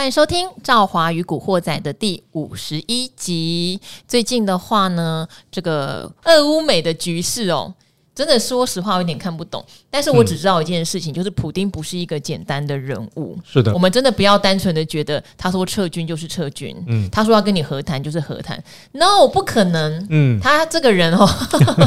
欢迎收听《赵华与古惑仔》的第五十一集。最近的话呢，这个俄乌美的局势哦。真的，说实话，我有点看不懂。但是我只知道一件事情，嗯、就是普丁不是一个简单的人物。是的，我们真的不要单纯的觉得他说撤军就是撤军，嗯，他说要跟你和谈就是和谈。No，不可能。嗯，他这个人哦，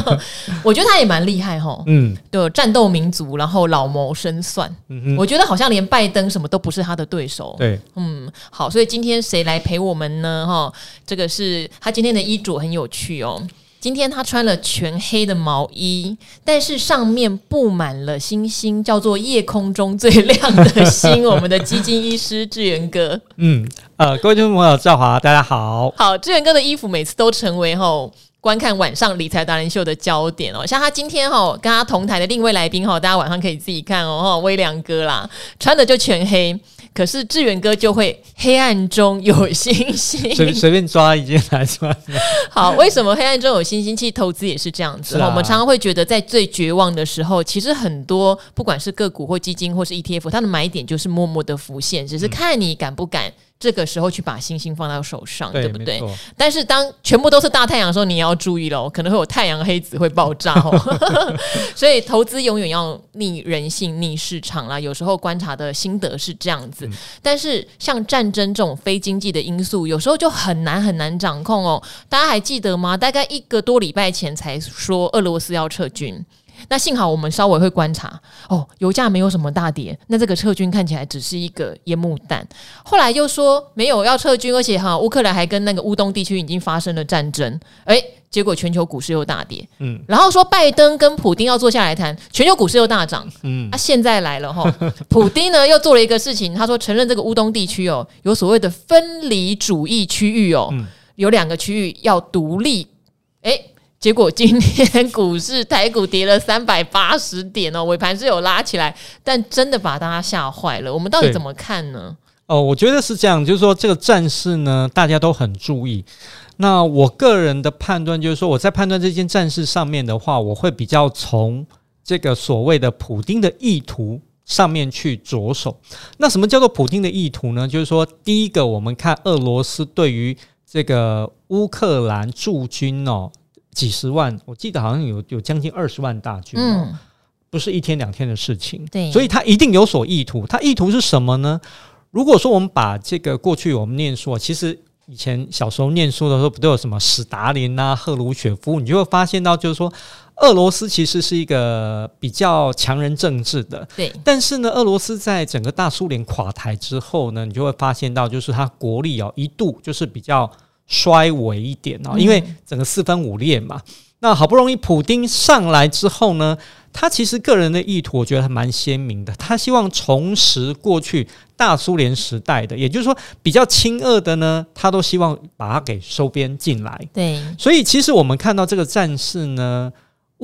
我觉得他也蛮厉害哦。嗯，对，战斗民族，然后老谋深算。嗯哼，我觉得好像连拜登什么都不是他的对手。对，嗯，好，所以今天谁来陪我们呢？哈，这个是他今天的衣着很有趣哦。今天他穿了全黑的毛衣，但是上面布满了星星，叫做夜空中最亮的星。我们的基金医师志远哥，嗯，呃，各位听众朋友，赵华，大家好。好，志远哥的衣服每次都成为吼观看晚上理财达人秀的焦点哦。像他今天吼跟他同台的另一位来宾吼，大家晚上可以自己看哦。威良哥啦，穿的就全黑。可是志远哥就会黑暗中有星星，随随便抓一件来穿。好，为什么黑暗中有星星？其实投资也是这样子。啊、我们常常会觉得，在最绝望的时候，其实很多不管是个股或基金或是 ETF，它的买点就是默默的浮现，只是看你敢不敢。这个时候去把星星放到手上，对，对不对？但是当全部都是大太阳的时候，你也要注意喽，可能会有太阳黑子会爆炸哦。所以投资永远要逆人性、逆市场啦。有时候观察的心得是这样子，嗯、但是像战争这种非经济的因素，有时候就很难很难掌控哦。大家还记得吗？大概一个多礼拜前才说俄罗斯要撤军。那幸好我们稍微会观察哦，油价没有什么大跌，那这个撤军看起来只是一个烟幕弹。后来又说没有要撤军，而且哈乌克兰还跟那个乌东地区已经发生了战争，诶，结果全球股市又大跌。嗯，然后说拜登跟普丁要坐下来谈，全球股市又大涨。嗯，啊现在来了哈，普丁呢又做了一个事情，他说承认这个乌东地区哦有所谓的分离主义区域哦，嗯、有两个区域要独立。诶。结果今天股市台股跌了三百八十点哦，尾盘是有拉起来，但真的把大家吓坏了。我们到底怎么看呢？哦，我觉得是这样，就是说这个战事呢，大家都很注意。那我个人的判断就是说，我在判断这件战事上面的话，我会比较从这个所谓的普丁的意图上面去着手。那什么叫做普丁的意图呢？就是说，第一个，我们看俄罗斯对于这个乌克兰驻军哦。几十万，我记得好像有有将近二十万大军，嗯，不是一天两天的事情，对，所以他一定有所意图。他意图是什么呢？如果说我们把这个过去我们念书，其实以前小时候念书的时候，不都有什么史达林啊、赫鲁雪夫，你就会发现到，就是说俄罗斯其实是一个比较强人政治的，对。但是呢，俄罗斯在整个大苏联垮台之后呢，你就会发现到，就是它国力哦一度就是比较。衰微一点哦，因为整个四分五裂嘛。那好不容易普丁上来之后呢，他其实个人的意图我觉得还蛮鲜明的，他希望重拾过去大苏联时代的，也就是说比较亲俄的呢，他都希望把它给收编进来。对，所以其实我们看到这个战事呢。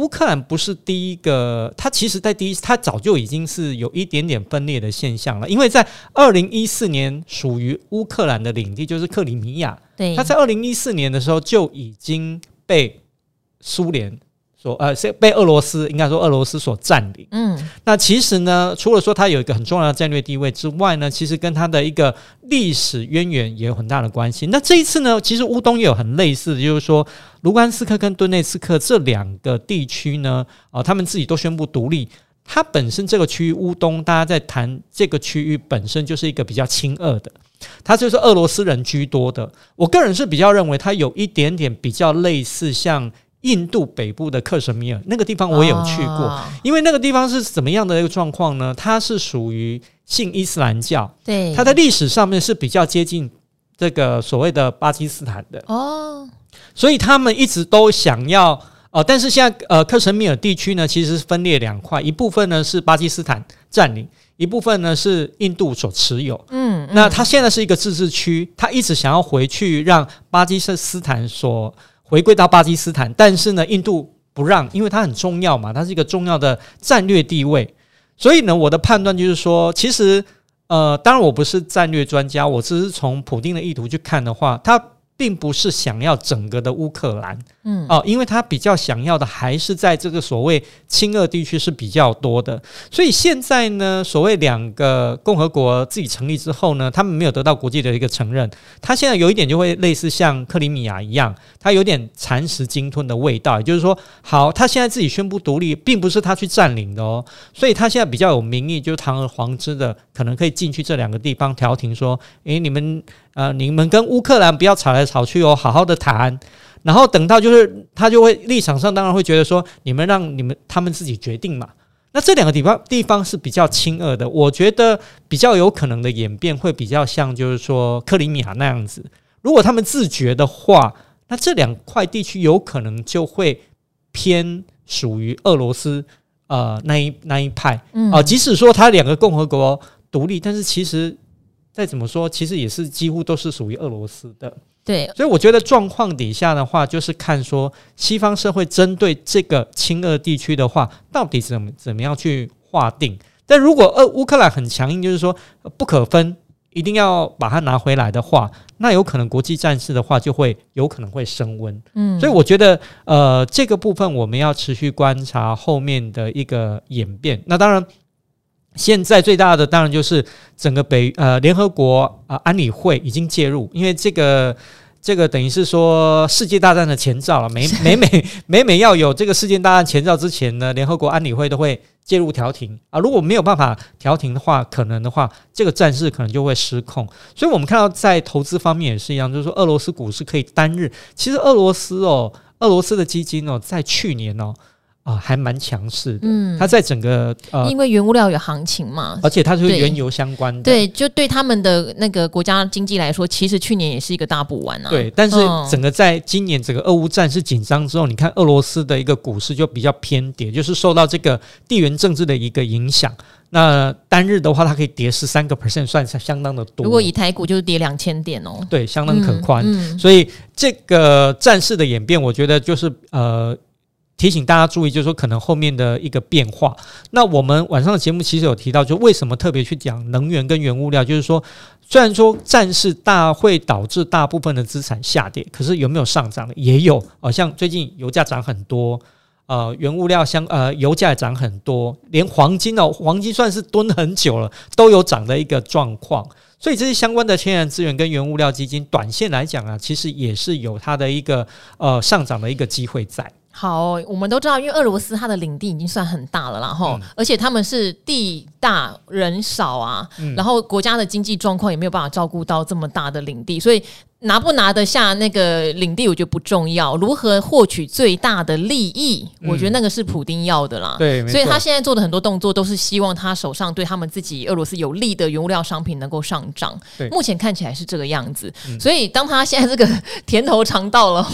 乌克兰不是第一个，它其实在第一，它早就已经是有一点点分裂的现象了。因为在二零一四年，属于乌克兰的领地就是克里米亚，对，它在二零一四年的时候就已经被苏联。说呃，是被俄罗斯应该说俄罗斯所占领。嗯，那其实呢，除了说它有一个很重要的战略地位之外呢，其实跟它的一个历史渊源也有很大的关系。那这一次呢，其实乌东也有很类似的，就是说卢甘斯克跟顿内茨克这两个地区呢，啊、呃，他们自己都宣布独立。它本身这个区域乌东，大家在谈这个区域本身就是一个比较亲俄的，它就是俄罗斯人居多的。我个人是比较认为它有一点点比较类似像。印度北部的克什米尔那个地方我有去过，哦、因为那个地方是怎么样的一个状况呢？它是属于信伊斯兰教，对，它在历史上面是比较接近这个所谓的巴基斯坦的。哦，所以他们一直都想要哦、呃，但是现在呃克什米尔地区呢，其实是分裂两块，一部分呢是巴基斯坦占领，一部分呢是印度所持有，嗯，嗯，那它现在是一个自治区，它一直想要回去让巴基斯坦所。回归到巴基斯坦，但是呢，印度不让，因为它很重要嘛，它是一个重要的战略地位。所以呢，我的判断就是说，其实，呃，当然我不是战略专家，我只是从普丁的意图去看的话，他并不是想要整个的乌克兰嗯，哦，因为他比较想要的还是在这个所谓亲俄地区是比较多的，所以现在呢，所谓两个共和国自己成立之后呢，他们没有得到国际的一个承认，他现在有一点就会类似像克里米亚一样，他有点蚕食鲸吞的味道，也就是说，好，他现在自己宣布独立，并不是他去占领的哦，所以他现在比较有名义，就堂而皇之的可能可以进去这两个地方调停，说，诶，你们呃，你们跟乌克兰不要吵来吵去哦，好好的谈。然后等到就是他就会立场上当然会觉得说，你们让你们他们自己决定嘛。那这两个地方地方是比较亲俄的，我觉得比较有可能的演变会比较像就是说克里米亚那样子。如果他们自觉的话，那这两块地区有可能就会偏属于俄罗斯呃那一那一派啊、嗯呃。即使说他两个共和国独立，但是其实再怎么说，其实也是几乎都是属于俄罗斯的。对，所以我觉得状况底下的话，就是看说西方社会针对这个亲俄地区的话，到底怎么怎么样去划定。但如果呃乌克兰很强硬，就是说不可分，一定要把它拿回来的话，那有可能国际战事的话就会有可能会升温。嗯，所以我觉得呃这个部分我们要持续观察后面的一个演变。那当然。现在最大的当然就是整个北呃联合国啊、呃、安理会已经介入，因为这个这个等于是说世界大战的前兆了。每 每每每每要有这个世界大战前兆之前呢，联合国安理会都会介入调停啊。如果没有办法调停的话，可能的话这个战事可能就会失控。所以我们看到在投资方面也是一样，就是说俄罗斯股市可以单日，其实俄罗斯哦，俄罗斯的基金哦，在去年哦。啊，还蛮强势的。嗯，它在整个呃，因为原物料有行情嘛，而且它是原油相关的。对，就对他们的那个国家经济来说，其实去年也是一个大补丸啊。对，但是整个在今年整个俄乌战事紧张之后，你看俄罗斯的一个股市就比较偏跌，就是受到这个地缘政治的一个影响。那单日的话，它可以跌十三个 percent，算是相当的多。如果以台股就是跌两千点哦，对，相当可观。嗯嗯、所以这个战事的演变，我觉得就是呃。提醒大家注意，就是说可能后面的一个变化。那我们晚上的节目其实有提到，就为什么特别去讲能源跟原物料，就是说虽然说战事大会导致大部分的资产下跌，可是有没有上涨的也有啊，像最近油价涨很多，呃，原物料相呃油价涨很多，连黄金哦，黄金算是蹲很久了，都有涨的一个状况。所以这些相关的天然资源跟原物料基金，短线来讲啊，其实也是有它的一个呃上涨的一个机会在。好，我们都知道，因为俄罗斯它的领地已经算很大了，然后，而且他们是地大人少啊，然后国家的经济状况也没有办法照顾到这么大的领地，所以。拿不拿得下那个领地，我觉得不重要。如何获取最大的利益，我觉得那个是普丁要的啦。对，所以他现在做的很多动作，都是希望他手上对他们自己俄罗斯有利的原物料商品能够上涨。对，目前看起来是这个样子。所以当他现在这个甜头尝到了，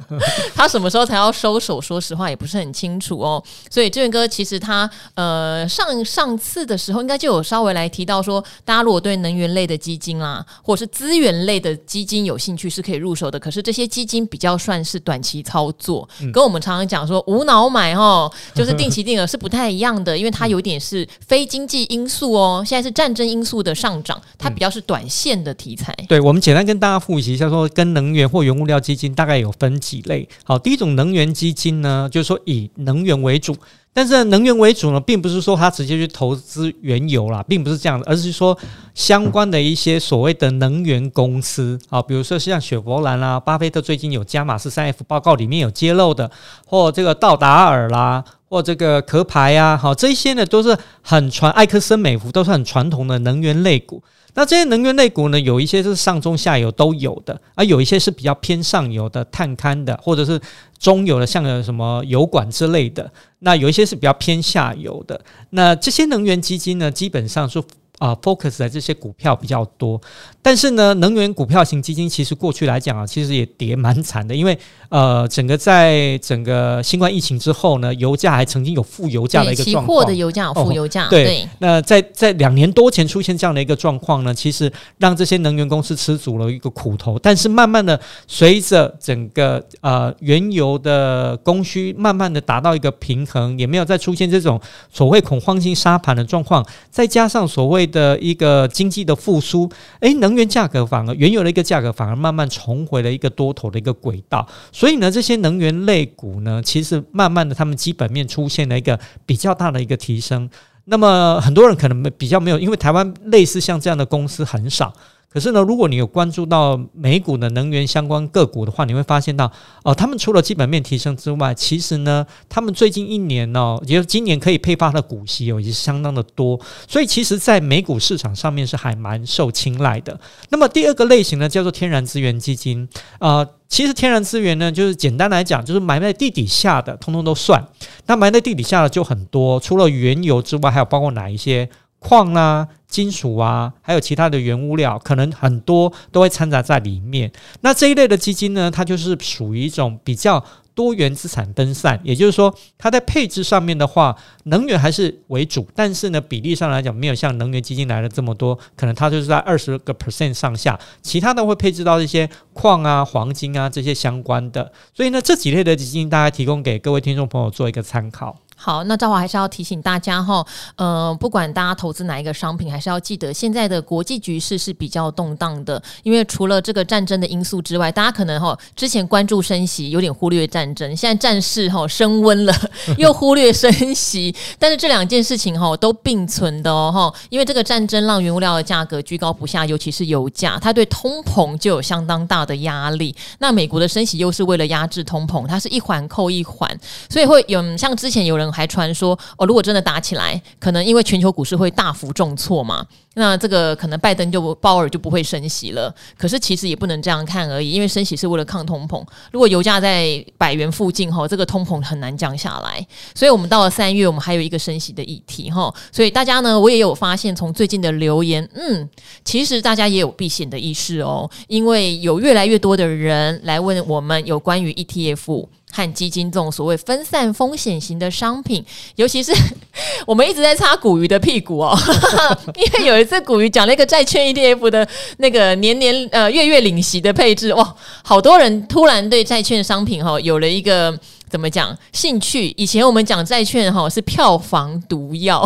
他什么时候才要收手？说实话也不是很清楚哦。所以志远哥其实他呃上上次的时候应该就有稍微来提到说，大家如果对能源类的基金啦，或者是资源类的基金有有兴趣是可以入手的，可是这些基金比较算是短期操作，嗯、跟我们常常讲说无脑买哦，就是定期定额是不太一样的，因为它有点是非经济因素哦。现在是战争因素的上涨，它比较是短线的题材。对，我们简单跟大家复习一下，说跟能源或原物料基金大概有分几类。好，第一种能源基金呢，就是说以能源为主。但是能源为主呢，并不是说他直接去投资原油啦，并不是这样的，而是说相关的一些所谓的能源公司啊，比如说像雪佛兰啦，巴菲特最近有加码十三 F 报告里面有揭露的，或这个道达尔啦，或这个壳牌呀，好，这些呢都是很传，埃克森美孚都是很传统的能源类股。那这些能源类股呢，有一些是上中下游都有的，而有一些是比较偏上游的探勘的，或者是中游的，像有什么油管之类的。那有一些是比较偏下游的。那这些能源基金呢，基本上是。啊，focus 在这些股票比较多，但是呢，能源股票型基金其实过去来讲啊，其实也跌蛮惨的，因为呃，整个在整个新冠疫情之后呢，油价还曾经有负油价的一个状况，期货的油价有负油价，哦、对。对那在在两年多前出现这样的一个状况呢，其实让这些能源公司吃足了一个苦头。但是慢慢的，随着整个呃原油的供需慢慢的达到一个平衡，也没有再出现这种所谓恐慌性杀盘的状况，再加上所谓的一个经济的复苏，诶，能源价格反而原油的一个价格反而慢慢重回了一个多头的一个轨道。所以呢，这些能源类股呢，其实慢慢的他们基本面出现了一个比较大的一个提升。那么很多人可能比较没有，因为台湾类似像这样的公司很少。可是呢，如果你有关注到美股的能源相关个股的话，你会发现到，哦、他们除了基本面提升之外，其实呢，他们最近一年呢、哦，也就是今年可以配发的股息哦，也是相当的多，所以其实，在美股市场上面是还蛮受青睐的。那么第二个类型呢，叫做天然资源基金，呃，其实天然资源呢，就是简单来讲，就是埋在地底下的，通通都算。那埋在地底下的就很多，除了原油之外，还有包括哪一些？矿、啊、金属啊，还有其他的原物料，可能很多都会掺杂在里面。那这一类的基金呢，它就是属于一种比较多元资产分散，也就是说，它在配置上面的话，能源还是为主，但是呢，比例上来讲，没有像能源基金来的这么多，可能它就是在二十个 percent 上下，其他的会配置到一些矿啊、黄金啊这些相关的。所以呢，这几类的基金，大家提供给各位听众朋友做一个参考。好，那赵华还是要提醒大家哈，呃，不管大家投资哪一个商品，还是要记得现在的国际局势是比较动荡的。因为除了这个战争的因素之外，大家可能哈之前关注升息，有点忽略战争，现在战事哈升温了，又忽略升息。但是这两件事情哈都并存的哦哈，因为这个战争让原物料的价格居高不下，尤其是油价，它对通膨就有相当大的压力。那美国的升息又是为了压制通膨，它是一环扣一环，所以会有像之前有人。还传说哦，如果真的打起来，可能因为全球股市会大幅重挫嘛，那这个可能拜登就鲍尔就不会升息了。可是其实也不能这样看而已，因为升息是为了抗通膨。如果油价在百元附近哈，这个通膨很难降下来。所以我们到了三月，我们还有一个升息的议题哈。所以大家呢，我也有发现，从最近的留言，嗯，其实大家也有避险的意识哦，因为有越来越多的人来问我们有关于 ETF。和基金这种所谓分散风险型的商品，尤其是 我们一直在擦股鱼的屁股哦，因为有一次股鱼讲了一个债券 ETF 的那个年年呃月月领息的配置，哇，好多人突然对债券商品哈有了一个。怎么讲？兴趣？以前我们讲债券哈是票房毒药，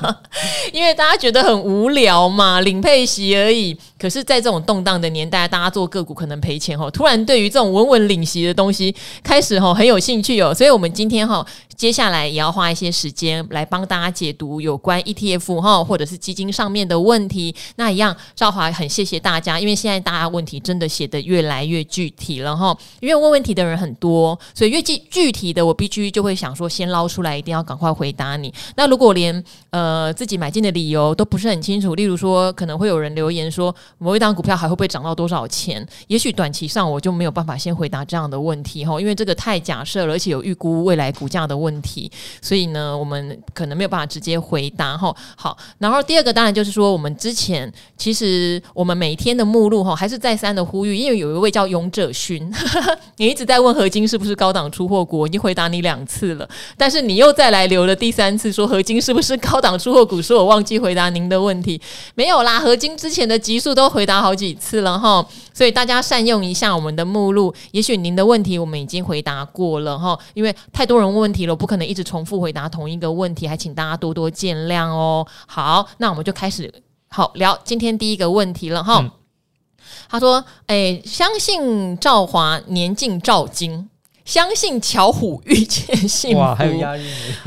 因为大家觉得很无聊嘛，领配息而已。可是，在这种动荡的年代，大家做个股可能赔钱哈。突然对于这种稳稳领息的东西，开始哈很有兴趣哦。所以我们今天哈接下来也要花一些时间来帮大家解读有关 ETF 哈或者是基金上面的问题。那一样，赵华很谢谢大家，因为现在大家问题真的写得越来越具体了哈。因为问问题的人很多，所以越具具体的，我必须就会想说，先捞出来，一定要赶快回答你。那如果连呃自己买进的理由都不是很清楚，例如说可能会有人留言说某一档股票还会不会涨到多少钱？也许短期上我就没有办法先回答这样的问题哈，因为这个太假设了，而且有预估未来股价的问题，所以呢，我们可能没有办法直接回答哈。好，然后第二个当然就是说，我们之前其实我们每天的目录哈，还是再三的呼吁，因为有一位叫勇者勋，你一直在问合金是不是高档出货。我已经回答你两次了，但是你又再来留了第三次，说合金是不是高档出货股？说我忘记回答您的问题，没有啦，合金之前的集数都回答好几次了哈，所以大家善用一下我们的目录，也许您的问题我们已经回答过了哈，因为太多人问问题了，不可能一直重复回答同一个问题，还请大家多多见谅哦。好，那我们就开始好聊今天第一个问题了哈。嗯、他说：“哎，相信赵华年近赵金。”相信巧虎遇见幸福。哇，还有押韵。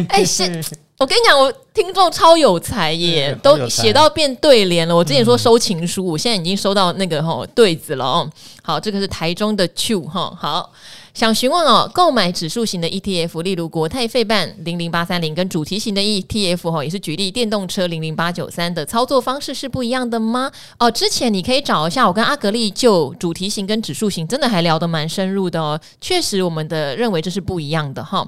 哎，是，我跟你讲，我听众超有才耶，都写到变对联了。我之前说收情书，我现在已经收到那个吼对子了哦。好，这个是台中的 Chu 哈。好。想询问哦，购买指数型的 ETF，例如国泰费半零零八三零，跟主题型的 ETF 哈，也是举例电动车零零八九三的操作方式是不一样的吗？哦，之前你可以找一下，我跟阿格力就主题型跟指数型真的还聊得蛮深入的哦。确实，我们的认为这是不一样的哈。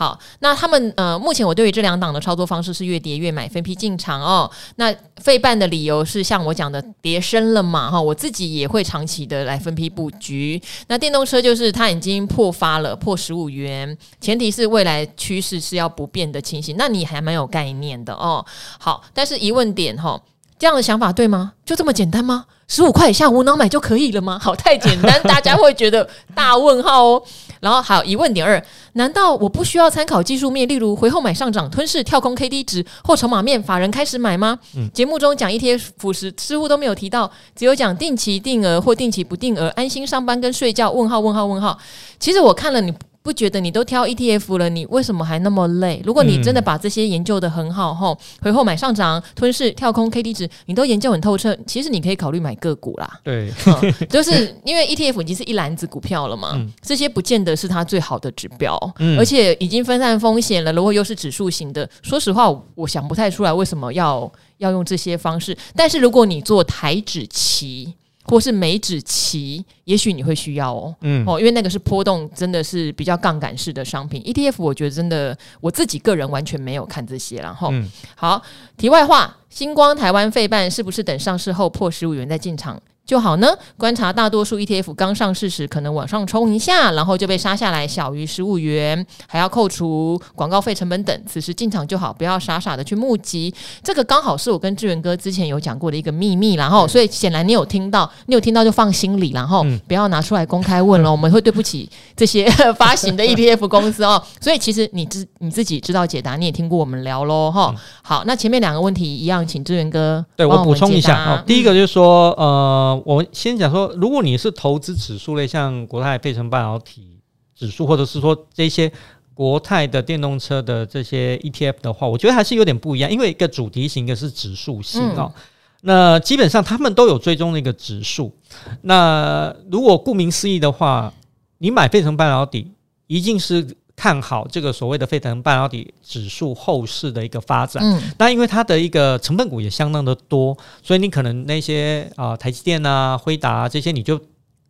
好，那他们呃，目前我对于这两档的操作方式是越跌越买，分批进场哦。那费半的理由是像我讲的，跌深了嘛哈，我自己也会长期的来分批布局。那电动车就是它已经破发了，破十五元，前提是未来趋势是要不变的情形，那你还蛮有概念的哦。好，但是疑问点哈，这样的想法对吗？就这么简单吗？十五块以下无脑买就可以了吗？好，太简单，大家会觉得大问号哦。然后还有疑问点二：难道我不需要参考技术面，例如回后买上涨、吞噬、跳空 K D 值或筹码面，法人开始买吗？嗯，节目中讲 E T F 时似乎都没有提到，只有讲定期定额或定期不定额，安心上班跟睡觉。问号问号问号。其实我看了你。不觉得你都挑 ETF 了，你为什么还那么累？如果你真的把这些研究的很好，后、嗯、回后买上涨、吞噬、跳空、KD 值，你都研究很透彻，其实你可以考虑买个股啦。对、嗯，就是因为 ETF 已经是一篮子股票了嘛，嗯、这些不见得是它最好的指标，嗯、而且已经分散风险了。如果又是指数型的，说实话，我想不太出来为什么要要用这些方式。但是如果你做台指期，或是美指期，也许你会需要哦，嗯哦，因为那个是波动，真的是比较杠杆式的商品。ETF 我觉得真的，我自己个人完全没有看这些，然后，嗯、好，题外话，星光台湾费半是不是等上市后破十五元再进场？就好呢。观察大多数 ETF 刚上市时，可能往上冲一下，然后就被杀下来，小于十五元，还要扣除广告费成本等。此时进场就好，不要傻傻的去募集。这个刚好是我跟志源哥之前有讲过的一个秘密，然后所以显然你有听到，你有听到就放心里，然后不要拿出来公开问了，我们会对不起这些发行的 ETF 公司哦。所以其实你自你自己知道解答，你也听过我们聊喽哈。好，那前面两个问题一样，请志源哥对我补充一下哦。第一个就是说，呃。我们先讲说，如果你是投资指数类，像国泰费城半导体指数，或者是说这些国泰的电动车的这些 ETF 的话，我觉得还是有点不一样，因为一个主题型，一个是指数型哦。嗯、那基本上他们都有追踪那个指数。那如果顾名思义的话，你买费城半导体，一定是。看好这个所谓的沸腾半导体指数后市的一个发展，嗯，那因为它的一个成分股也相当的多，所以你可能那些啊、呃、台积电啊、辉达啊这些，你就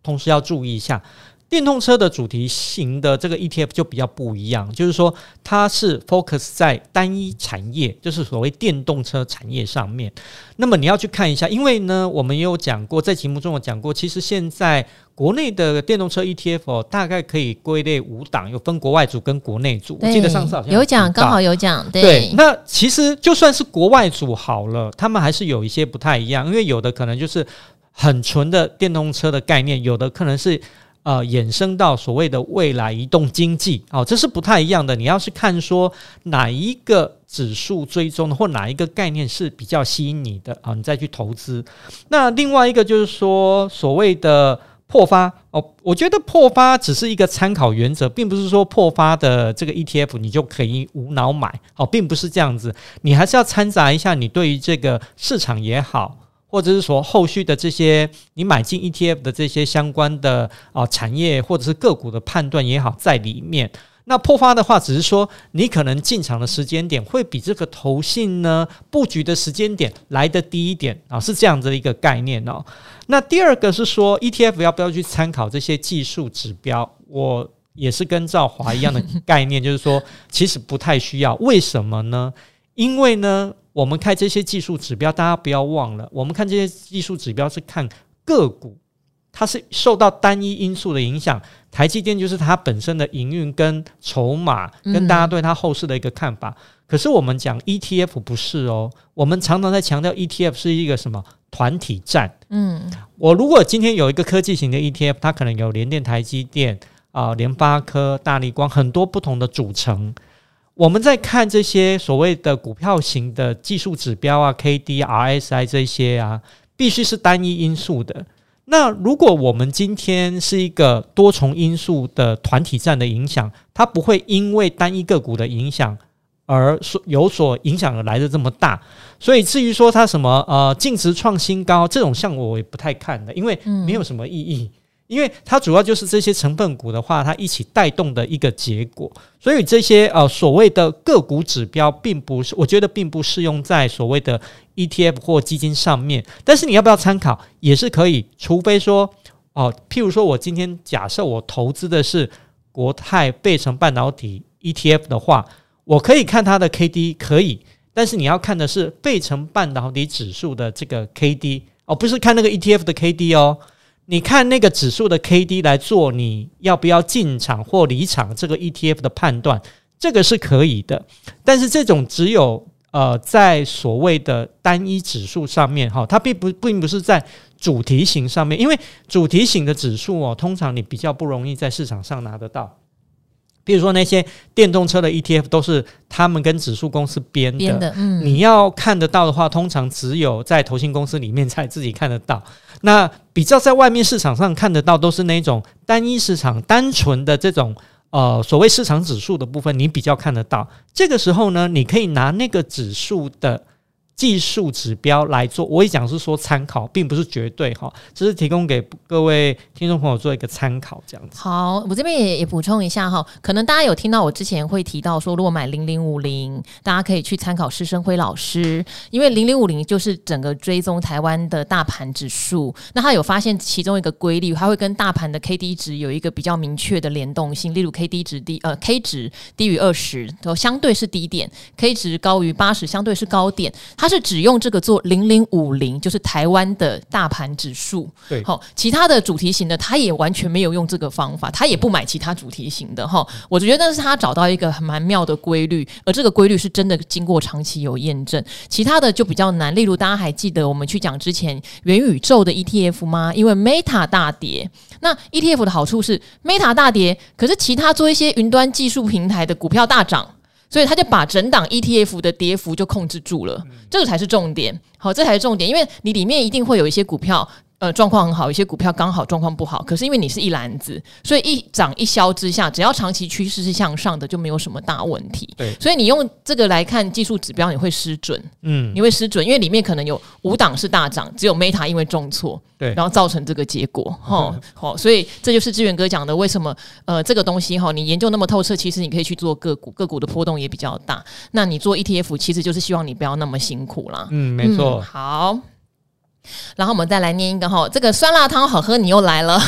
同时要注意一下。电动车的主题型的这个 ETF 就比较不一样，就是说它是 focus 在单一产业，就是所谓电动车产业上面。那么你要去看一下，因为呢，我们也有讲过，在节目中有讲过，其实现在国内的电动车 ETF、哦、大概可以归类五档，有分国外组跟国内组。我记得上次好像有讲，刚好有讲。对，对，那其实就算是国外组好了，他们还是有一些不太一样，因为有的可能就是很纯的电动车的概念，有的可能是。呃，衍生到所谓的未来移动经济，哦，这是不太一样的。你要是看说哪一个指数追踪的，或哪一个概念是比较吸引你的啊，你再去投资。那另外一个就是说，所谓的破发哦，我觉得破发只是一个参考原则，并不是说破发的这个 ETF 你就可以无脑买哦，并不是这样子。你还是要掺杂一下你对于这个市场也好。或者是说后续的这些你买进 ETF 的这些相关的啊产业或者是个股的判断也好，在里面。那破发的话，只是说你可能进场的时间点会比这个投信呢布局的时间点来得低一点啊，是这样子的一个概念哦。那第二个是说 ETF 要不要去参考这些技术指标？我也是跟赵华一样的概念，就是说其实不太需要。为什么呢？因为呢。我们看这些技术指标，大家不要忘了，我们看这些技术指标是看个股，它是受到单一因素的影响。台积电就是它本身的营运跟筹码，跟大家对它后市的一个看法。嗯、可是我们讲 ETF 不是哦，我们常常在强调 ETF 是一个什么团体战。嗯，我如果今天有一个科技型的 ETF，它可能有联电、台积电啊、联发科、大力光很多不同的组成。我们在看这些所谓的股票型的技术指标啊，K D、R S I 这些啊，必须是单一因素的。那如果我们今天是一个多重因素的团体战的影响，它不会因为单一个股的影响而所有所影响而来的这么大。所以至于说它什么呃净值创新高这种项，我也不太看的，因为没有什么意义。因为它主要就是这些成分股的话，它一起带动的一个结果，所以这些呃所谓的个股指标，并不是我觉得并不适用在所谓的 ETF 或基金上面。但是你要不要参考也是可以，除非说哦、譬如说我今天假设我投资的是国泰倍成半导体 ETF 的话，我可以看它的 KD 可以，但是你要看的是倍成半导体指数的这个 KD 哦，不是看那个 ETF 的 KD 哦。你看那个指数的 K D 来做你要不要进场或离场这个 E T F 的判断，这个是可以的。但是这种只有呃在所谓的单一指数上面哈，它并不并不是在主题型上面，因为主题型的指数哦，通常你比较不容易在市场上拿得到。比如说那些电动车的 ETF 都是他们跟指数公司编的，编的嗯、你要看得到的话，通常只有在投信公司里面才自己看得到。那比较在外面市场上看得到，都是那种单一市场、单纯的这种呃所谓市场指数的部分，你比较看得到。这个时候呢，你可以拿那个指数的。技术指标来做，我也讲是说参考，并不是绝对哈，只是提供给各位听众朋友做一个参考，这样子。好，我这边也也补充一下哈，可能大家有听到我之前会提到说，如果买零零五零，大家可以去参考施生辉老师，因为零零五零就是整个追踪台湾的大盘指数，那他有发现其中一个规律，它会跟大盘的 K D 值有一个比较明确的联动性，例如 K D 值低，呃 K 值低于二十，都相对是低点；K 值高于八十，相对是高点，它。是只用这个做零零五零，就是台湾的大盘指数。对，好，其他的主题型的，他也完全没有用这个方法，他也不买其他主题型的。哈，我觉得那是他找到一个很蛮妙的规律，而这个规律是真的经过长期有验证。其他的就比较难，例如大家还记得我们去讲之前元宇宙的 ETF 吗？因为 Meta 大跌，那 ETF 的好处是 Meta 大跌，可是其他做一些云端技术平台的股票大涨。所以他就把整档 ETF 的跌幅就控制住了，这个才是重点。好，这才是重点，因为你里面一定会有一些股票。呃，状况很好，有些股票刚好状况不好，可是因为你是一篮子，所以一涨一消之下，只要长期趋势是向上的，就没有什么大问题。对，所以你用这个来看技术指标，你会失准。嗯，你会失准，因为里面可能有五档是大涨，只有 Meta 因为重挫，对，然后造成这个结果。哈，好，所以这就是志远哥讲的，为什么呃这个东西哈，你研究那么透彻，其实你可以去做个股，个股的波动也比较大。那你做 ETF，其实就是希望你不要那么辛苦啦。嗯，没错。嗯，好。然后我们再来念一个哈，这个酸辣汤好喝，你又来了，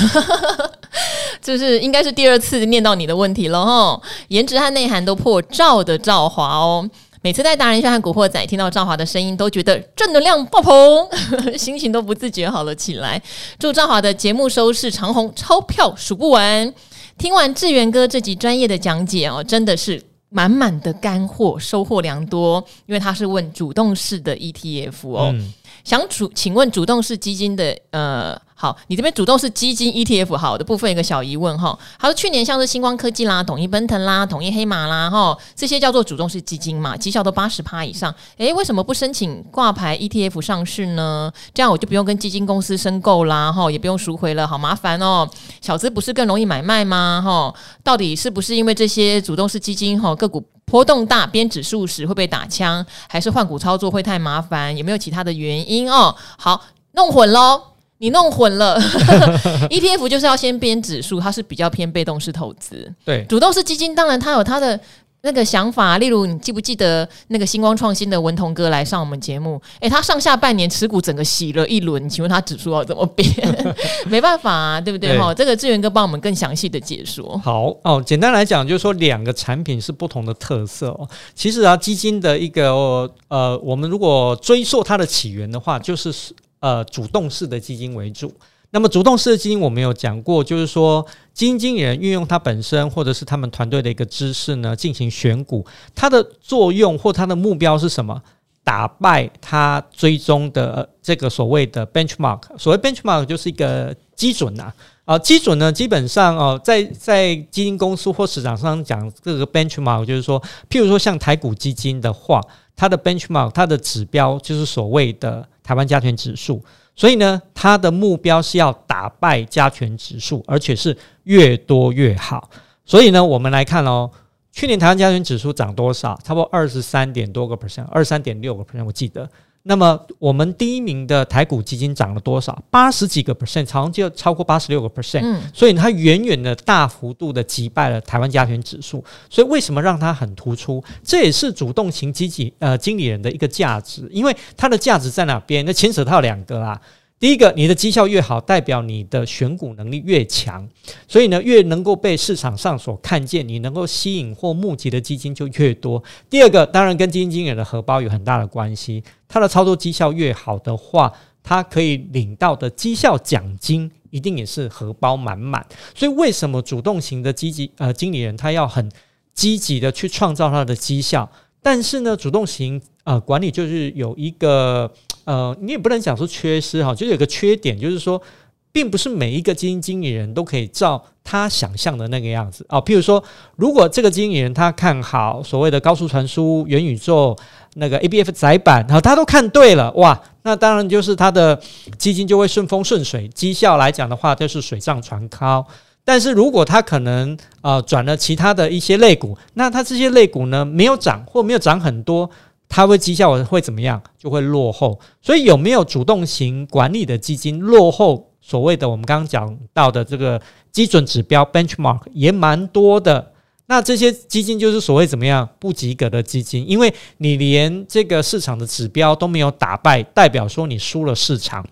就是应该是第二次念到你的问题了哈。颜值和内涵都破兆的赵华哦，每次在达人秀和古惑仔听到赵华的声音，都觉得正能量爆棚，心情都不自觉好了起来。祝赵华的节目收视长虹，钞票数不完。听完志远哥这集专业的讲解哦，真的是满满的干货，收获良多。因为他是问主动式的 ETF 哦。嗯想主，请问主动式基金的呃，好，你这边主动式基金 ETF 好的部分一个小疑问哈。他说去年像是星光科技啦、统一奔腾啦、统一黑马啦哈，这些叫做主动式基金嘛，绩效都八十趴以上。诶，为什么不申请挂牌 ETF 上市呢？这样我就不用跟基金公司申购啦哈，也不用赎回了，好麻烦哦。小资不是更容易买卖吗？哈，到底是不是因为这些主动式基金哈个股？波动大，编指数时会被打枪，还是换股操作会太麻烦？有没有其他的原因哦？好，弄混喽，你弄混了。ETF 就是要先编指数，它是比较偏被动式投资。对，主动式基金当然它有它的。那个想法，例如你记不记得那个星光创新的文同哥来上我们节目？诶，他上下半年持股整个洗了一轮，请问他指数要怎么编？没办法啊，对不对？哈，这个志源哥帮我们更详细的解说。好哦，简单来讲就是说两个产品是不同的特色哦。其实啊，基金的一个呃，我们如果追溯它的起源的话，就是呃主动式的基金为主。那么主动式的基金我们有讲过，就是说基金经理人运用他本身或者是他们团队的一个知识呢，进行选股，它的作用或它的目标是什么？打败他追踪的这个所谓的 benchmark。所谓 benchmark 就是一个基准呐，啊，基准呢基本上哦，在在基金公司或市场上讲这个 benchmark，就是说，譬如说像台股基金的话，它的 benchmark 它的指标就是所谓的台湾加权指数。所以呢，它的目标是要打败加权指数，而且是越多越好。所以呢，我们来看哦，去年台湾加权指数涨多少？差不多二十三点多个 percent，二十三点六个 percent，我记得。那么我们第一名的台股基金涨了多少？八十几个 percent，好像就超过八十六个 percent。嗯，所以它远远的大幅度的击败了台湾加权指数。所以为什么让它很突出？这也是主动型基金呃经理人的一个价值，因为它的价值在哪边？那牵扯到两个啊。第一个，你的绩效越好，代表你的选股能力越强，所以呢，越能够被市场上所看见，你能够吸引或募集的基金就越多。第二个，当然跟基金经理人的荷包有很大的关系，他的操作绩效越好的话，他可以领到的绩效奖金一定也是荷包满满。所以，为什么主动型的积极呃经理人他要很积极的去创造他的绩效？但是呢，主动型呃管理就是有一个。呃，你也不能讲说缺失哈，就有个缺点，就是说并不是每一个基金经理人都可以照他想象的那个样子啊。譬如说，如果这个经理人他看好所谓的高速传输、元宇宙、那个 ABF 载板，好，他都看对了，哇，那当然就是他的基金就会顺风顺水，绩效来讲的话就是水涨船高。但是如果他可能呃转了其他的一些类股，那他这些类股呢没有涨或没有涨很多。它会绩效会怎么样？就会落后。所以有没有主动型管理的基金落后？所谓的我们刚刚讲到的这个基准指标 benchmark 也蛮多的。那这些基金就是所谓怎么样不及格的基金，因为你连这个市场的指标都没有打败，代表说你输了市场。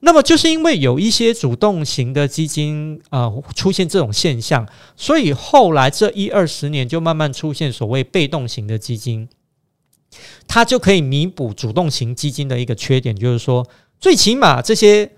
那么就是因为有一些主动型的基金呃出现这种现象，所以后来这一二十年就慢慢出现所谓被动型的基金。它就可以弥补主动型基金的一个缺点，就是说，最起码这些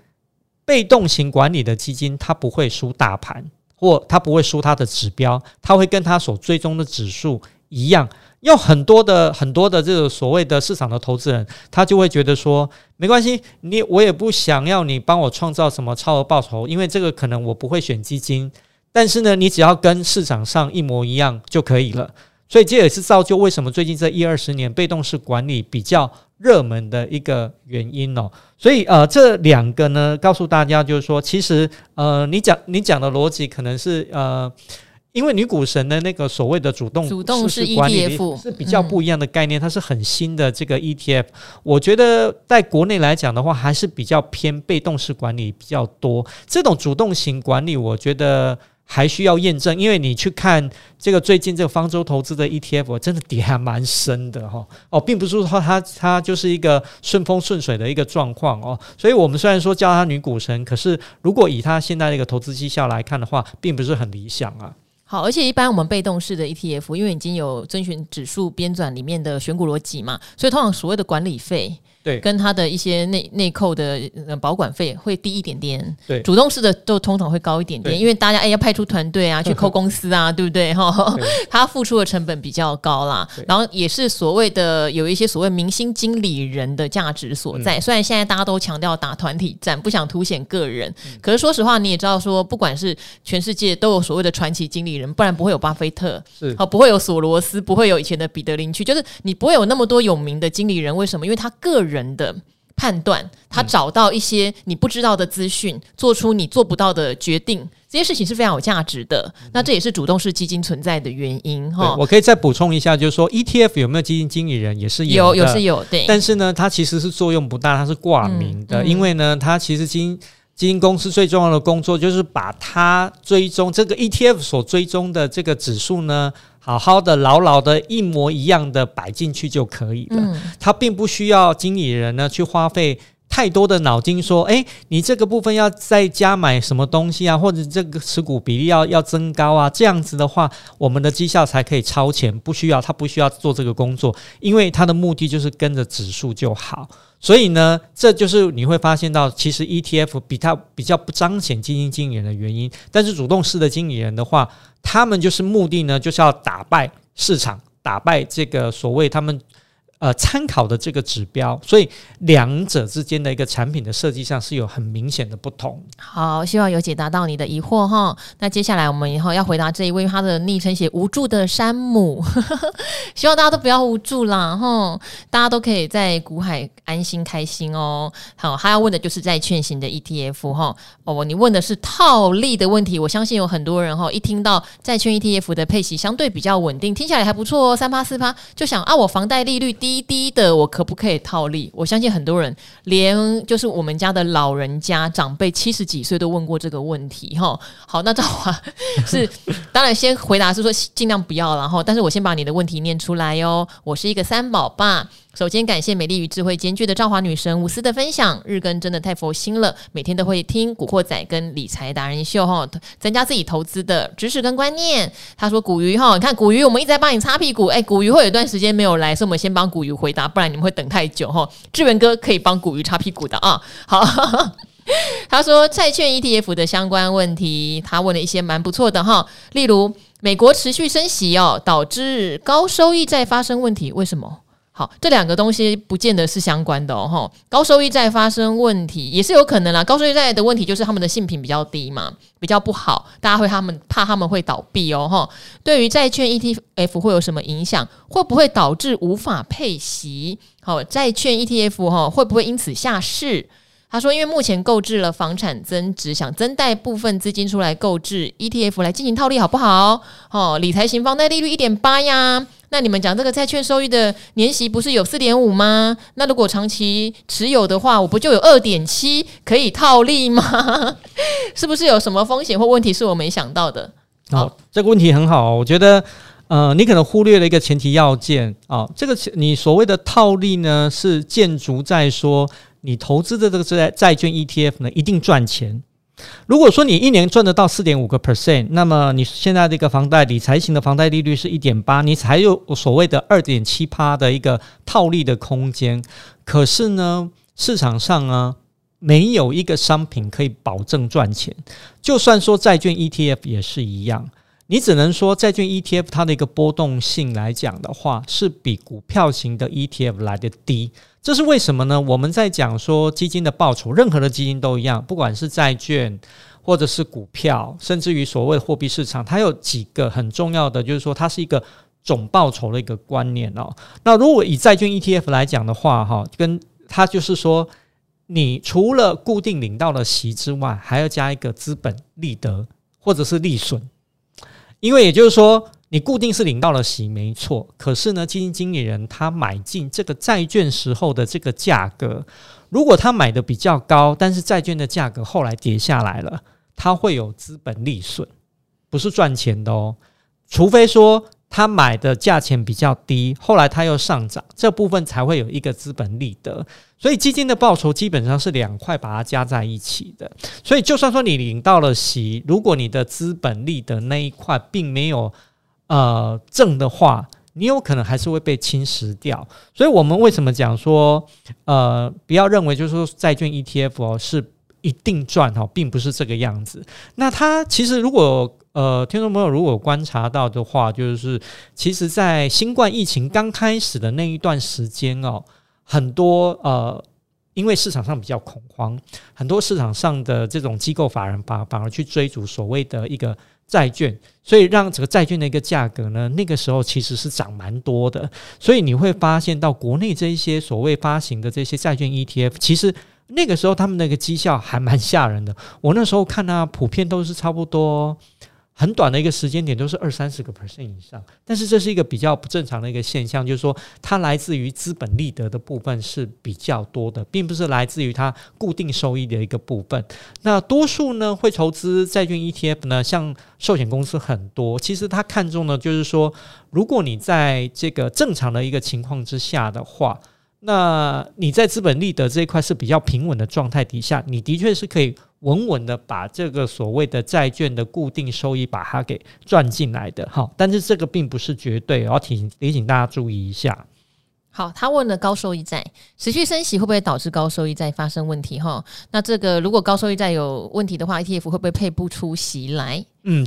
被动型管理的基金，它不会输大盘，或它不会输它的指标，它会跟它所追踪的指数一样。有很多的很多的这个所谓的市场的投资人，他就会觉得说，没关系，你我也不想要你帮我创造什么超额报酬，因为这个可能我不会选基金，但是呢，你只要跟市场上一模一样就可以了。所以这也是造就为什么最近这一二十年被动式管理比较热门的一个原因哦。所以呃，这两个呢，告诉大家就是说，其实呃，你讲你讲的逻辑可能是呃，因为女股神的那个所谓的主动主动式管理是比较不一样的概念，它是很新的这个 ETF。我觉得在国内来讲的话，还是比较偏被动式管理比较多。这种主动型管理，我觉得。还需要验证，因为你去看这个最近这个方舟投资的 ETF，真的底还蛮深的哈哦，并不是说它它就是一个顺风顺水的一个状况哦，所以我们虽然说叫它女股神，可是如果以它现在的一个投资绩效来看的话，并不是很理想啊。好，而且一般我们被动式的 ETF，因为已经有遵循指数编纂里面的选股逻辑嘛，所以通常所谓的管理费。对，跟它的一些内内扣的保管费会低一点点。对，主动式的都通常会高一点点，因为大家哎要派出团队啊，去扣公司啊，对不对？哈，他付出的成本比较高啦。然后也是所谓的有一些所谓明星经理人的价值所在。虽然现在大家都强调打团体战，不想凸显个人，可是说实话，你也知道说，不管是全世界都有所谓的传奇经理人，不然不会有巴菲特，是好不会有索罗斯，不会有以前的彼得林区，就是你不会有那么多有名的经理人。为什么？因为他个人。人的判断，他找到一些你不知道的资讯，做出你做不到的决定，这些事情是非常有价值的。那这也是主动式基金存在的原因哈。我可以再补充一下，就是说 ETF 有没有基金经理人也是有，有是有对。但是呢，它其实是作用不大，它是挂名的，嗯嗯、因为呢，它其实基金基金公司最重要的工作就是把它追踪这个 ETF 所追踪的这个指数呢。好好的、牢牢的、一模一样的摆进去就可以了。嗯，他并不需要经理人呢去花费太多的脑筋，说：“诶，你这个部分要再加买什么东西啊，或者这个持股比例要要增高啊，这样子的话，我们的绩效才可以超前。”不需要，他不需要做这个工作，因为他的目的就是跟着指数就好。所以呢，这就是你会发现到，其实 ETF 比它比较不彰显基金经理人的原因。但是主动式的经理人的话，他们就是目的呢，就是要打败市场，打败这个所谓他们。呃，参考的这个指标，所以两者之间的一个产品的设计上是有很明显的不同。好，希望有解答到你的疑惑哈。那接下来我们以后要回答这一位，他的昵称写无助的山姆，希望大家都不要无助啦哈，大家都可以在股海安心开心哦。好，他要问的就是债券型的 ETF 哈。哦，你问的是套利的问题，我相信有很多人哈，一听到债券 ETF 的配息相对比较稳定，听起来还不错哦，三趴四趴，就想啊，我房贷利率。低低的，我可不可以套利？我相信很多人，连就是我们家的老人家长辈七十几岁都问过这个问题哈。好，那赵华 是当然先回答是说尽量不要，然后但是我先把你的问题念出来哟。我是一个三宝爸。首先感谢美丽与智慧兼具的赵华女神无私的分享，日更真的太佛心了，每天都会听古惑仔跟理财达人秀哈，增加自己投资的知识跟观念。他说古鱼哈，你看古鱼，我们一直在帮你擦屁股，哎，古鱼会有一段时间没有来，所以我们先帮古鱼回答，不然你们会等太久哈。志远哥可以帮古鱼擦屁股的啊，好。他说债券 ETF 的相关问题，他问了一些蛮不错的哈，例如美国持续升息哦，导致高收益债发生问题，为什么？好，这两个东西不见得是相关的哦。高收益债发生问题也是有可能啦。高收益债的问题就是他们的信评比较低嘛，比较不好，大家会他们怕他们会倒闭哦。哈，对于债券 ETF 会有什么影响？会不会导致无法配息？好，债券 ETF 哈会不会因此下市？他说，因为目前购置了房产增值，想增贷部分资金出来购置 ETF 来进行套利，好不好？哦，理财型房贷利率一点八呀。那你们讲这个债券收益的年息不是有四点五吗？那如果长期持有的话，我不就有二点七可以套利吗？是不是有什么风险或问题是我没想到的？好，哦，这个问题很好，我觉得，呃，你可能忽略了一个前提要件啊，哦，这个你所谓的套利呢，是建筑在说你投资的这个债债券 ETF 呢一定赚钱。如果说你一年赚得到四点五个 percent，那么你现在这个房贷理财型的房贷利率是一点八，你才有所谓的二点七趴的一个套利的空间。可是呢，市场上啊，没有一个商品可以保证赚钱。就算说债券 ETF 也是一样，你只能说债券 ETF 它的一个波动性来讲的话，是比股票型的 ETF 来得低。这是为什么呢？我们在讲说基金的报酬，任何的基金都一样，不管是债券或者是股票，甚至于所谓货币市场，它有几个很重要的，就是说它是一个总报酬的一个观念哦。那如果以债券 ETF 来讲的话，哈，跟它就是说，你除了固定领到的息之外，还要加一个资本利得或者是利损，因为也就是说。你固定是领到了息没错，可是呢，基金经理人他买进这个债券时候的这个价格，如果他买的比较高，但是债券的价格后来跌下来了，他会有资本利损，不是赚钱的哦。除非说他买的价钱比较低，后来他又上涨，这部分才会有一个资本利得。所以基金的报酬基本上是两块把它加在一起的。所以就算说你领到了息，如果你的资本利得那一块并没有。呃，正的话，你有可能还是会被侵蚀掉。所以，我们为什么讲说，呃，不要认为就是说债券 ETF 哦是一定赚哈，并不是这个样子。那它其实如果呃，听众朋友如果观察到的话，就是其实在新冠疫情刚开始的那一段时间哦，很多呃，因为市场上比较恐慌，很多市场上的这种机构法人反反而去追逐所谓的一个。债券，所以让整个债券的一个价格呢，那个时候其实是涨蛮多的。所以你会发现到国内这一些所谓发行的这些债券 ETF，其实那个时候他们那个绩效还蛮吓人的。我那时候看啊，普遍都是差不多。很短的一个时间点都是二三十个 percent 以上，但是这是一个比较不正常的一个现象，就是说它来自于资本利得的部分是比较多的，并不是来自于它固定收益的一个部分。那多数呢会投资债券 ETF 呢，像寿险公司很多，其实它看重的就是说，如果你在这个正常的一个情况之下的话，那你在资本利得这一块是比较平稳的状态底下，你的确是可以。稳稳的把这个所谓的债券的固定收益把它给赚进来的哈，但是这个并不是绝对，我要提醒提醒大家注意一下。好，他问了高收益债持续升息会不会导致高收益债发生问题哈？那这个如果高收益债有问题的话，ETF 会不会配不出息来？嗯，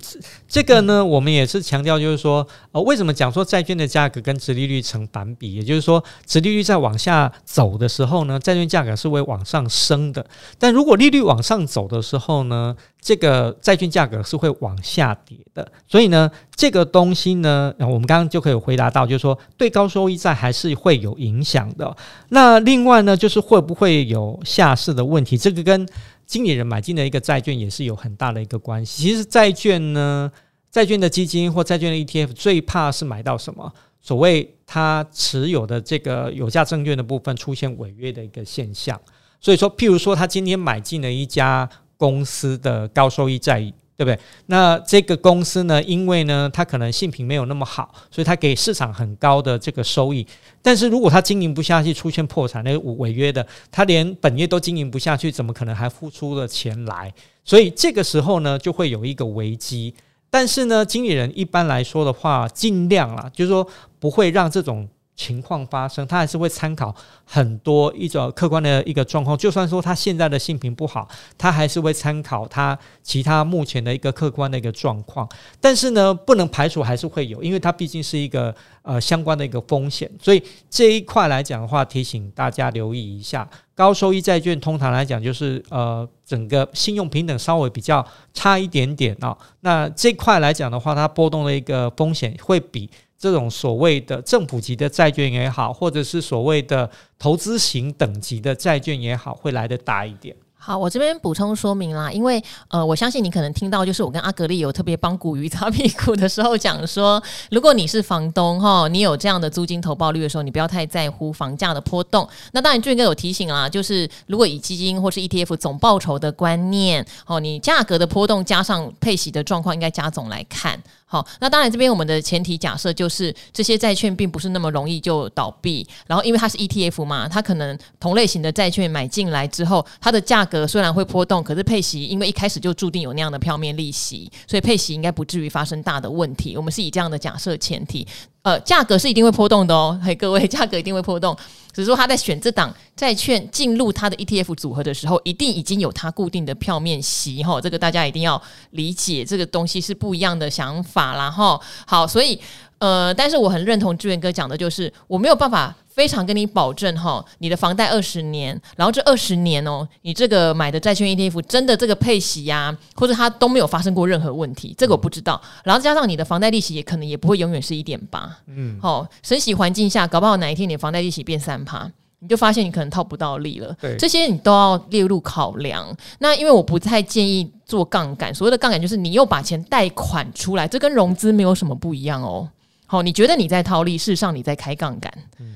这个呢，我们也是强调，就是说，呃，为什么讲说债券的价格跟殖利率成反比？也就是说，殖利率在往下走的时候呢，债券价格是会往上升的；但如果利率往上走的时候呢，这个债券价格是会往下跌的。所以呢，这个东西呢，我们刚刚就可以回答到，就是说，对高收益债还是会有影响的。那另外呢，就是会不会有下市的问题？这个跟经理人买进的一个债券也是有很大的一个关系。其实债券呢，债券的基金或债券的 ETF 最怕是买到什么？所谓他持有的这个有价证券的部分出现违约的一个现象。所以说，譬如说他今天买进了一家公司的高收益债。对不对？那这个公司呢，因为呢，它可能性评没有那么好，所以它给市场很高的这个收益。但是如果它经营不下去，出现破产、那个违约的，它连本业都经营不下去，怎么可能还付出了钱来？所以这个时候呢，就会有一个危机。但是呢，经理人一般来说的话，尽量啦，就是说不会让这种情况发生，他还是会参考很多一种客观的一个状况。就算说他现在的性平不好，他还是会参考他其他目前的一个客观的一个状况。但是呢，不能排除还是会有，因为它毕竟是一个呃相关的一个风险。所以这一块来讲的话，提醒大家留意一下，高收益债券通常来讲就是呃整个信用平等稍微比较差一点点啊、那这块来讲的话，它波动的一个风险会比。这种所谓的政府级的债券也好，或者是所谓的投资型等级的债券也好，会来得大一点。好，我这边补充说明啦，因为呃，我相信你可能听到，就是我跟阿格力有特别帮古鱼擦屁股的时候讲说，如果你是房东哈，你有这样的租金投报率的时候，你不要太在乎房价的波动。那当然，俊哥有提醒啦，就是如果以基金或是 ETF 总报酬的观念，哦，你价格的波动加上配息的状况，应该加总来看。好，那当然这边我们的前提假设就是这些债券并不是那么容易就倒闭，然后因为它是 ETF 嘛，它可能同类型的债券买进来之后，它的价格虽然会波动，可是配息因为一开始就注定有那样的票面利息，所以配息应该不至于发生大的问题。我们是以这样的假设前提。呃，价格是一定会波动的哦，嘿，各位，价格一定会波动。只是说他在选这档债券进入他的 ETF 组合的时候，一定已经有他固定的票面息哈，这个大家一定要理解，这个东西是不一样的想法啦哈。好，所以呃，但是我很认同志远哥讲的，就是我没有办法。非常跟你保证哈，你的房贷二十年，然后这二十年哦，你这个买的债券 ETF 真的这个配息呀、啊，或者它都没有发生过任何问题，这个我不知道。然后加上你的房贷利息也可能也不会永远是一点八，嗯，好，升息环境下，搞不好哪一天你的房贷利息变三趴，你就发现你可能套不到利了。对，这些你都要列入考量。那因为我不太建议做杠杆，所谓的杠杆就是你又把钱贷款出来，这跟融资没有什么不一样哦。好，你觉得你在套利，事实上你在开杠杆。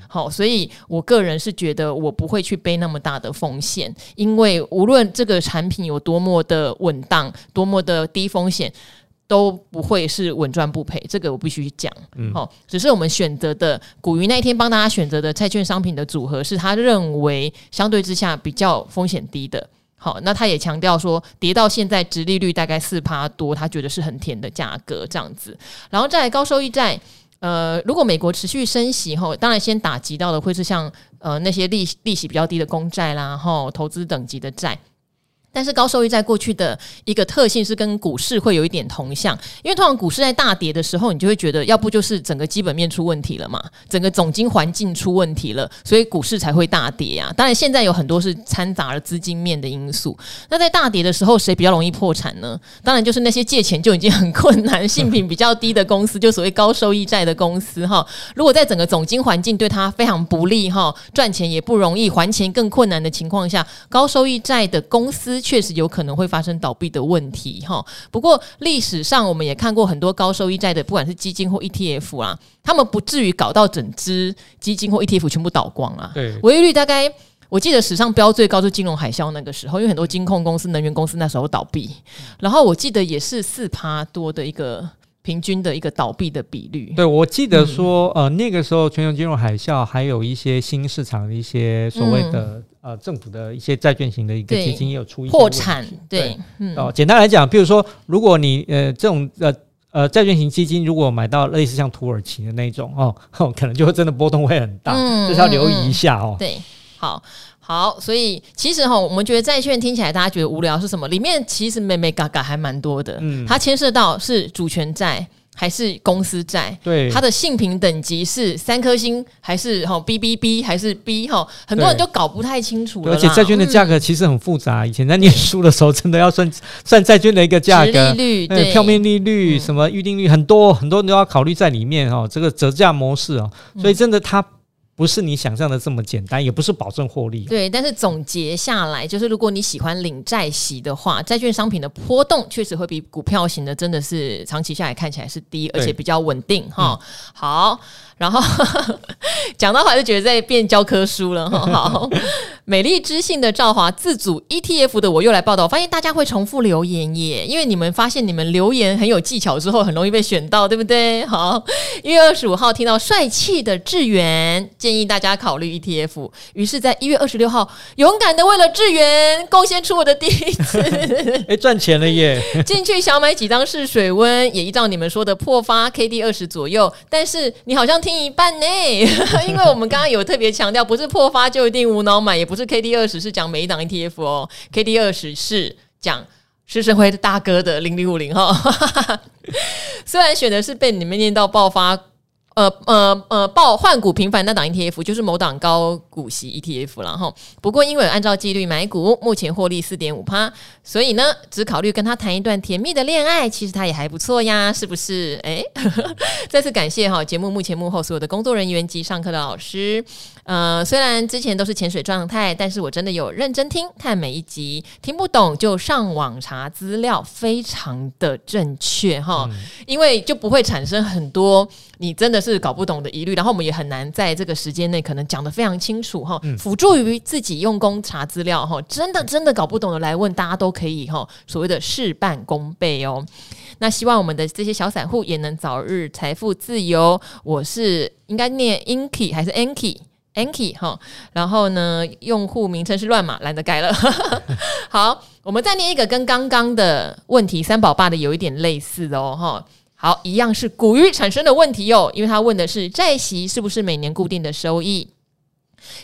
好，所以我个人是觉得我不会去背那么大的风险，因为无论这个产品有多么的稳当，多么的低风险，都不会是稳赚不赔。这个我必须讲。好、嗯，只是我们选择的古鱼那一天帮大家选择的债券商品的组合，是他认为相对之下比较风险低的。好，那他也强调说，跌到现在殖利率大概四趴多，他觉得是很甜的价格这样子。然后再来高收益债。呃，如果美国持续升息后，当然先打击到的会是像呃那些利利息比较低的公债啦，然后投资等级的债。但是高收益债过去的一个特性是跟股市会有一点同向，因为通常股市在大跌的时候，你就会觉得要不就是整个基本面出问题了嘛，整个总经环境出问题了，所以股市才会大跌啊。当然现在有很多是掺杂了资金面的因素。那在大跌的时候，谁比较容易破产呢？当然就是那些借钱就已经很困难、信评比较低的公司，就所谓高收益债的公司哈。如果在整个总经环境对它非常不利哈，赚钱也不容易，还钱更困难的情况下，高收益债的公司。确实有可能会发生倒闭的问题哈，不过历史上我们也看过很多高收益债的，不管是基金或 ETF 啊，他们不至于搞到整支基金或 ETF 全部倒光啊。对，违约率大概我记得史上标最高是金融海啸那个时候，因为很多金控公司、能源公司那时候倒闭，然后我记得也是四趴多的一个。平均的一个倒闭的比率，对，我记得说，嗯、呃，那个时候全球金融海啸，还有一些新市场的一些所谓的、嗯、呃政府的一些债券型的一个基金也有出现破产，对，哦，简单来讲，比如说，如果你呃这种呃呃债券型基金如果买到类似像土耳其的那种 哦，可能就会真的波动会很大，嗯、就是要留意一下哦。对，好。好，所以其实哈，我们觉得债券听起来大家觉得无聊是什么？里面其实美美嘎嘎还蛮多的。嗯，它牵涉到是主权债还是公司债？对，它的性评等级是三颗星还是哈 BBB 还是 B 哈？很多人都搞不太清楚了。而且债券的价格其实很复杂。嗯、以前在念书的时候，真的要算 算债券的一个价格，利率、对票面利率、什么预定率，很多很多人都要考虑在里面哈。这个折价模式哦，所以真的它。不是你想象的这么简单，也不是保证获利。对，但是总结下来，就是如果你喜欢领债息的话，债券商品的波动确实会比股票型的真的是长期下来看起来是低，而且比较稳定哈。好。然后 讲到还是觉得在变教科书了哈。好，美丽知性的赵华自组 ETF 的我又来报道，发现大家会重复留言耶，因为你们发现你们留言很有技巧之后，很容易被选到，对不对？好，一月二十五号听到帅气的智源建议大家考虑 ETF，于是在一月二十六号勇敢的为了智源贡献出我的第一次，哎，赚钱了耶！进去想买几张试水温，也依照你们说的破发 KD 二十左右，但是你好像听。另一半呢，因为我们刚刚有特别强调，不是破发就一定无脑买，也不是 K D 二十是讲每一档 E T F 哦，K D 二十是讲施胜辉大哥的零零五零哈。虽然选的是被你们念到爆发。呃呃呃，报换股频繁那档 ETF 就是某档高股息 ETF 了哈。不过因为按照纪律买股，目前获利四点五趴，所以呢，只考虑跟他谈一段甜蜜的恋爱，其实他也还不错呀，是不是？哎，再次感谢哈节目目前幕后所有的工作人员及上课的老师。呃，虽然之前都是潜水状态，但是我真的有认真听，看每一集，听不懂就上网查资料，非常的正确哈，嗯、因为就不会产生很多你真的是搞不懂的疑虑，然后我们也很难在这个时间内可能讲得非常清楚哈，辅助于自己用功查资料哈，真的真的搞不懂的来问，大家都可以哈，所谓的事半功倍哦。那希望我们的这些小散户也能早日财富自由。我是应该念 Inky 还是 Anky？Anki 哈，然后呢，用户名称是乱码，懒得改了。好，我们再念一个跟刚刚的问题三宝爸的有一点类似的哦哈。好，一样是古鱼产生的问题哦，因为他问的是债息是不是每年固定的收益。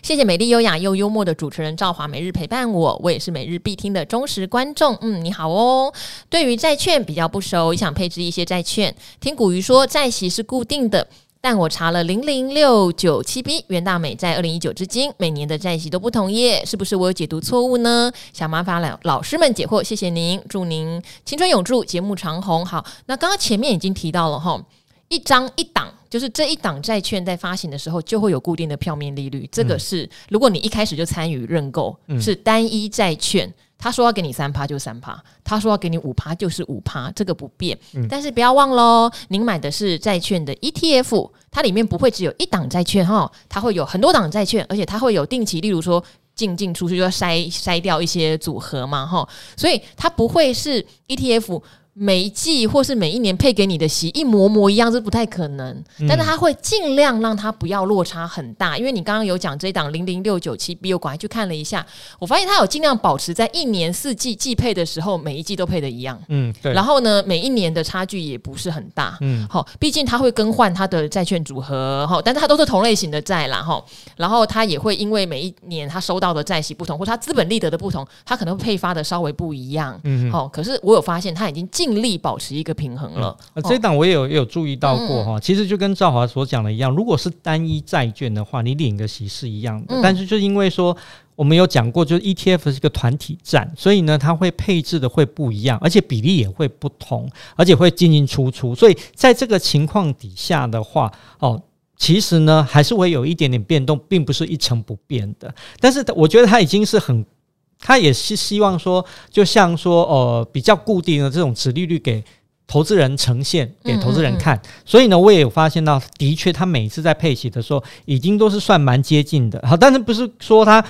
谢谢美丽优雅又幽默的主持人赵华每日陪伴我，我也是每日必听的忠实观众。嗯，你好哦。对于债券比较不熟，也想配置一些债券。听古鱼说债息是固定的。但我查了零零六九七 B 袁大美在二零一九至今每年的债息都不同耶，是不是我有解读错误呢？想麻烦老老师们解惑，谢谢您，祝您青春永驻，节目长红。好，那刚刚前面已经提到了哈，一张一档，就是这一档债券在发行的时候就会有固定的票面利率，这个是如果你一开始就参与认购，是单一债券。他说要给你三趴就三趴，他说要给你五趴就是五趴，这个不变。嗯、但是不要忘喽，您买的是债券的 ETF，它里面不会只有一档债券哈，它会有很多档债券，而且它会有定期，例如说进进出出就要筛筛掉一些组合嘛哈，所以它不会是 ETF。每一季或是每一年配给你的息一模模一样是不太可能，嗯、但是他会尽量让它不要落差很大，因为你刚刚有讲这一档零零六九七 B，我赶快去看了一下，我发现它有尽量保持在一年四季季配的时候，每一季都配的一样，嗯，对。然后呢，每一年的差距也不是很大，嗯，好，毕竟它会更换它的债券组合，哈，但是它都是同类型的债啦，哈，然后它也会因为每一年它收到的债息不同，或它资本利得的不同，它可能会配发的稍微不一样，嗯，好，可是我有发现它已经尽。尽力保持一个平衡了。嗯、这档我也有也有注意到过哈，嗯、其实就跟赵华所讲的一样，如果是单一债券的话，你领的息是一样的。嗯、但是就因为说我们有讲过，就是 ETF 是一个团体战，所以呢，它会配置的会不一样，而且比例也会不同，而且会进进出出。所以在这个情况底下的话，哦，其实呢还是会有一点点变动，并不是一成不变的。但是我觉得它已经是很。他也是希望说，就像说，呃，比较固定的这种殖利率给投资人呈现，给投资人看。嗯嗯嗯，所以呢，我也有发现到，的确，他每次在配息的时候，已经都是算蛮接近的。好，但是不是说他。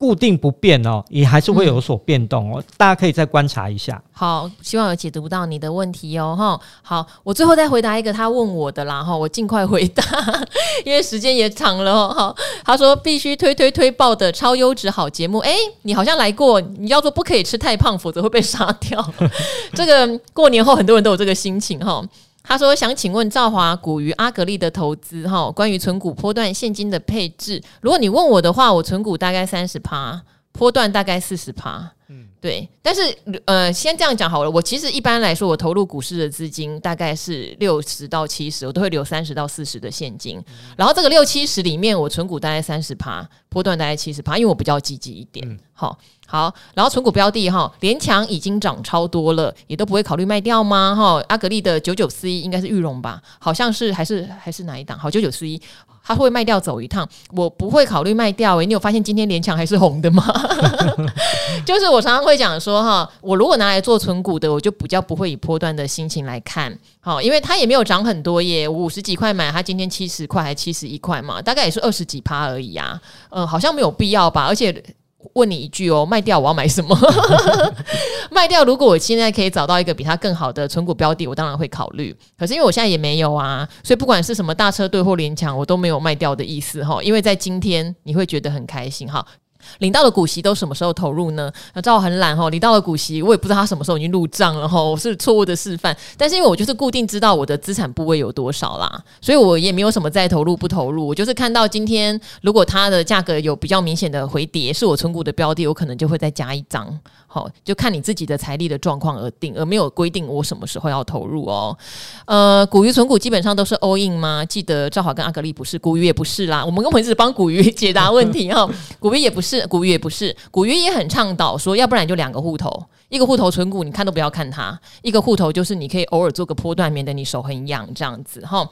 固定不变哦，也还是会有所变动哦。嗯、大家可以再观察一下。好，希望有解读到你的问题哦。哈，好，我最后再回答一个他问我的啦。哈，我尽快回答，因为时间也长了哈。他说必须推推推爆的超优质好节目。诶，你好像来过，你要说不可以吃太胖，否则会被杀掉。这个过年后很多人都有这个心情哈。他说：“想请问赵华股与阿格力的投资哈，关于存股波段现金的配置。如果你问我的话，我存股大概三十趴，波段大概四十趴。嗯，对。但是呃，先这样讲好了。我其实一般来说，我投入股市的资金大概是六十到七十，我都会留三十到四十的现金。嗯、然后这个六七十里面，我存股大概三十趴，波段大概七十趴，因为我比较积极一点。嗯、好。”好，然后存股标的哈，联强已经涨超多了，也都不会考虑卖掉吗？哈，阿格力的九九四一应该是玉龙吧？好像是还是还是哪一档？好，九九四一，他会卖掉走一趟，我不会考虑卖掉。诶，你有发现今天联强还是红的吗？就是我常常会讲说哈，我如果拿来做存股的，我就比较不会以波段的心情来看，好，因为它也没有涨很多耶，五十几块买，它今天七十块还七十一块嘛，大概也是二十几趴而已啊，嗯，好像没有必要吧，而且。问你一句哦，卖掉我要买什么？卖掉，如果我现在可以找到一个比它更好的存股标的，我当然会考虑。可是因为我现在也没有啊，所以不管是什么大车队或联强，我都没有卖掉的意思哈。因为在今天你会觉得很开心哈。领到的股息都什么时候投入呢？那赵很懒哈，领到的股息，我也不知道他什么时候已经入账了哈，我是错误的示范。但是因为我就是固定知道我的资产部位有多少啦，所以我也没有什么再投入不投入。我就是看到今天如果它的价格有比较明显的回跌，是我存股的标的，我可能就会再加一张。好，就看你自己的财力的状况而定，而没有规定我什么时候要投入哦。呃，古鱼存股基本上都是 all in 吗？记得赵华跟阿格力不是，古鱼也不是啦。我们跟我一直帮古鱼解答问题哈，古鱼也不是，古鱼也不是，古鱼也很倡导说，要不然就两个户头。一个户头存股，你看都不要看它；一个户头就是你可以偶尔做个波段，免得你手很痒这样子哈。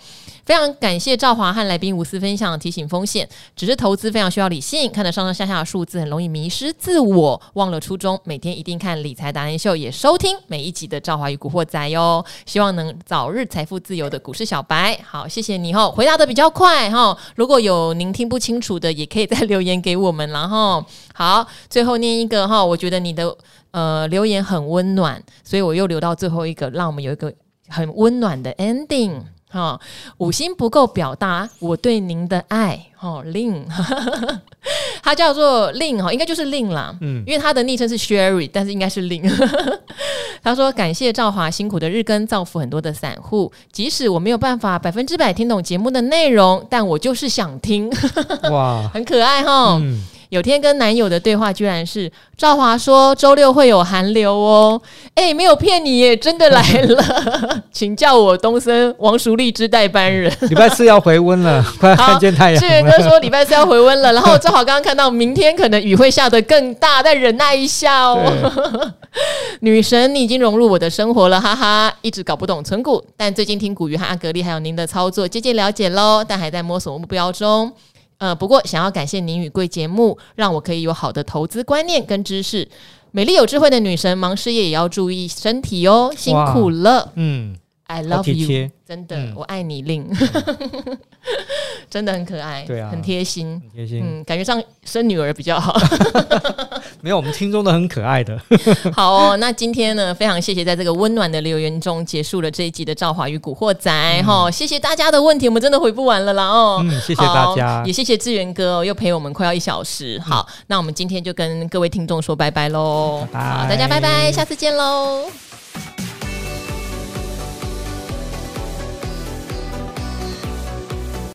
非常感谢赵华和来宾无私分享，提醒风险，只是投资非常需要理性，看得上上下下的数字很容易迷失自我，忘了初衷。每天一定看理财达人秀，也收听每一集的赵华与古惑仔哟。希望能早日财富自由的股市小白，好，谢谢你哦，回答的比较快哈。如果有您听不清楚的，也可以再留言给我们，然后好，最后念一个哈，我觉得你的。呃，留言很温暖，所以我又留到最后一个，让我们有一个很温暖的 ending 哈、五星不够表达我对您的爱，哈、哦，令，他叫做令哈，应该就是令啦，嗯，因为他的昵称是 Sherry，但是应该是令。他说感谢赵华辛苦的日更，造福很多的散户，即使我没有办法百分之百听懂节目的内容，但我就是想听，哇，很可爱哈。嗯有天跟男友的对话居然是赵华说周六会有寒流哦，哎，没有骗你耶，真的来了，请叫我东森王淑丽之代班人。礼拜四要回温了，快要看见太阳。志远哥说礼拜四要回温了，然后正好刚刚看到明天可能雨会下得更大，再忍耐一下哦。女神，你已经融入我的生活了，哈哈，一直搞不懂存股，但最近听古鱼和阿格力还有您的操作，渐渐了解喽，但还在摸索目标中。呃，不过想要感谢您与贵节目，让我可以有好的投资观念跟知识。美丽有智慧的女神，忙事业也要注意身体哦，辛苦了。嗯，I love you。真的，嗯、我爱你，令，真的很可爱，对啊，很贴心，很贴心，嗯，感觉上生女儿比较好。没有，我们听众都很可爱的。好哦，那今天呢，非常谢谢在这个温暖的留言中结束了这一集的《赵华与古惑仔》哈、嗯，谢谢大家的问题，我们真的回不完了啦哦。嗯，谢谢大家，也谢谢志源哥、哦、又陪我们快要一小时。好，嗯、那我们今天就跟各位听众说拜拜喽，好，大家拜拜，下次见喽。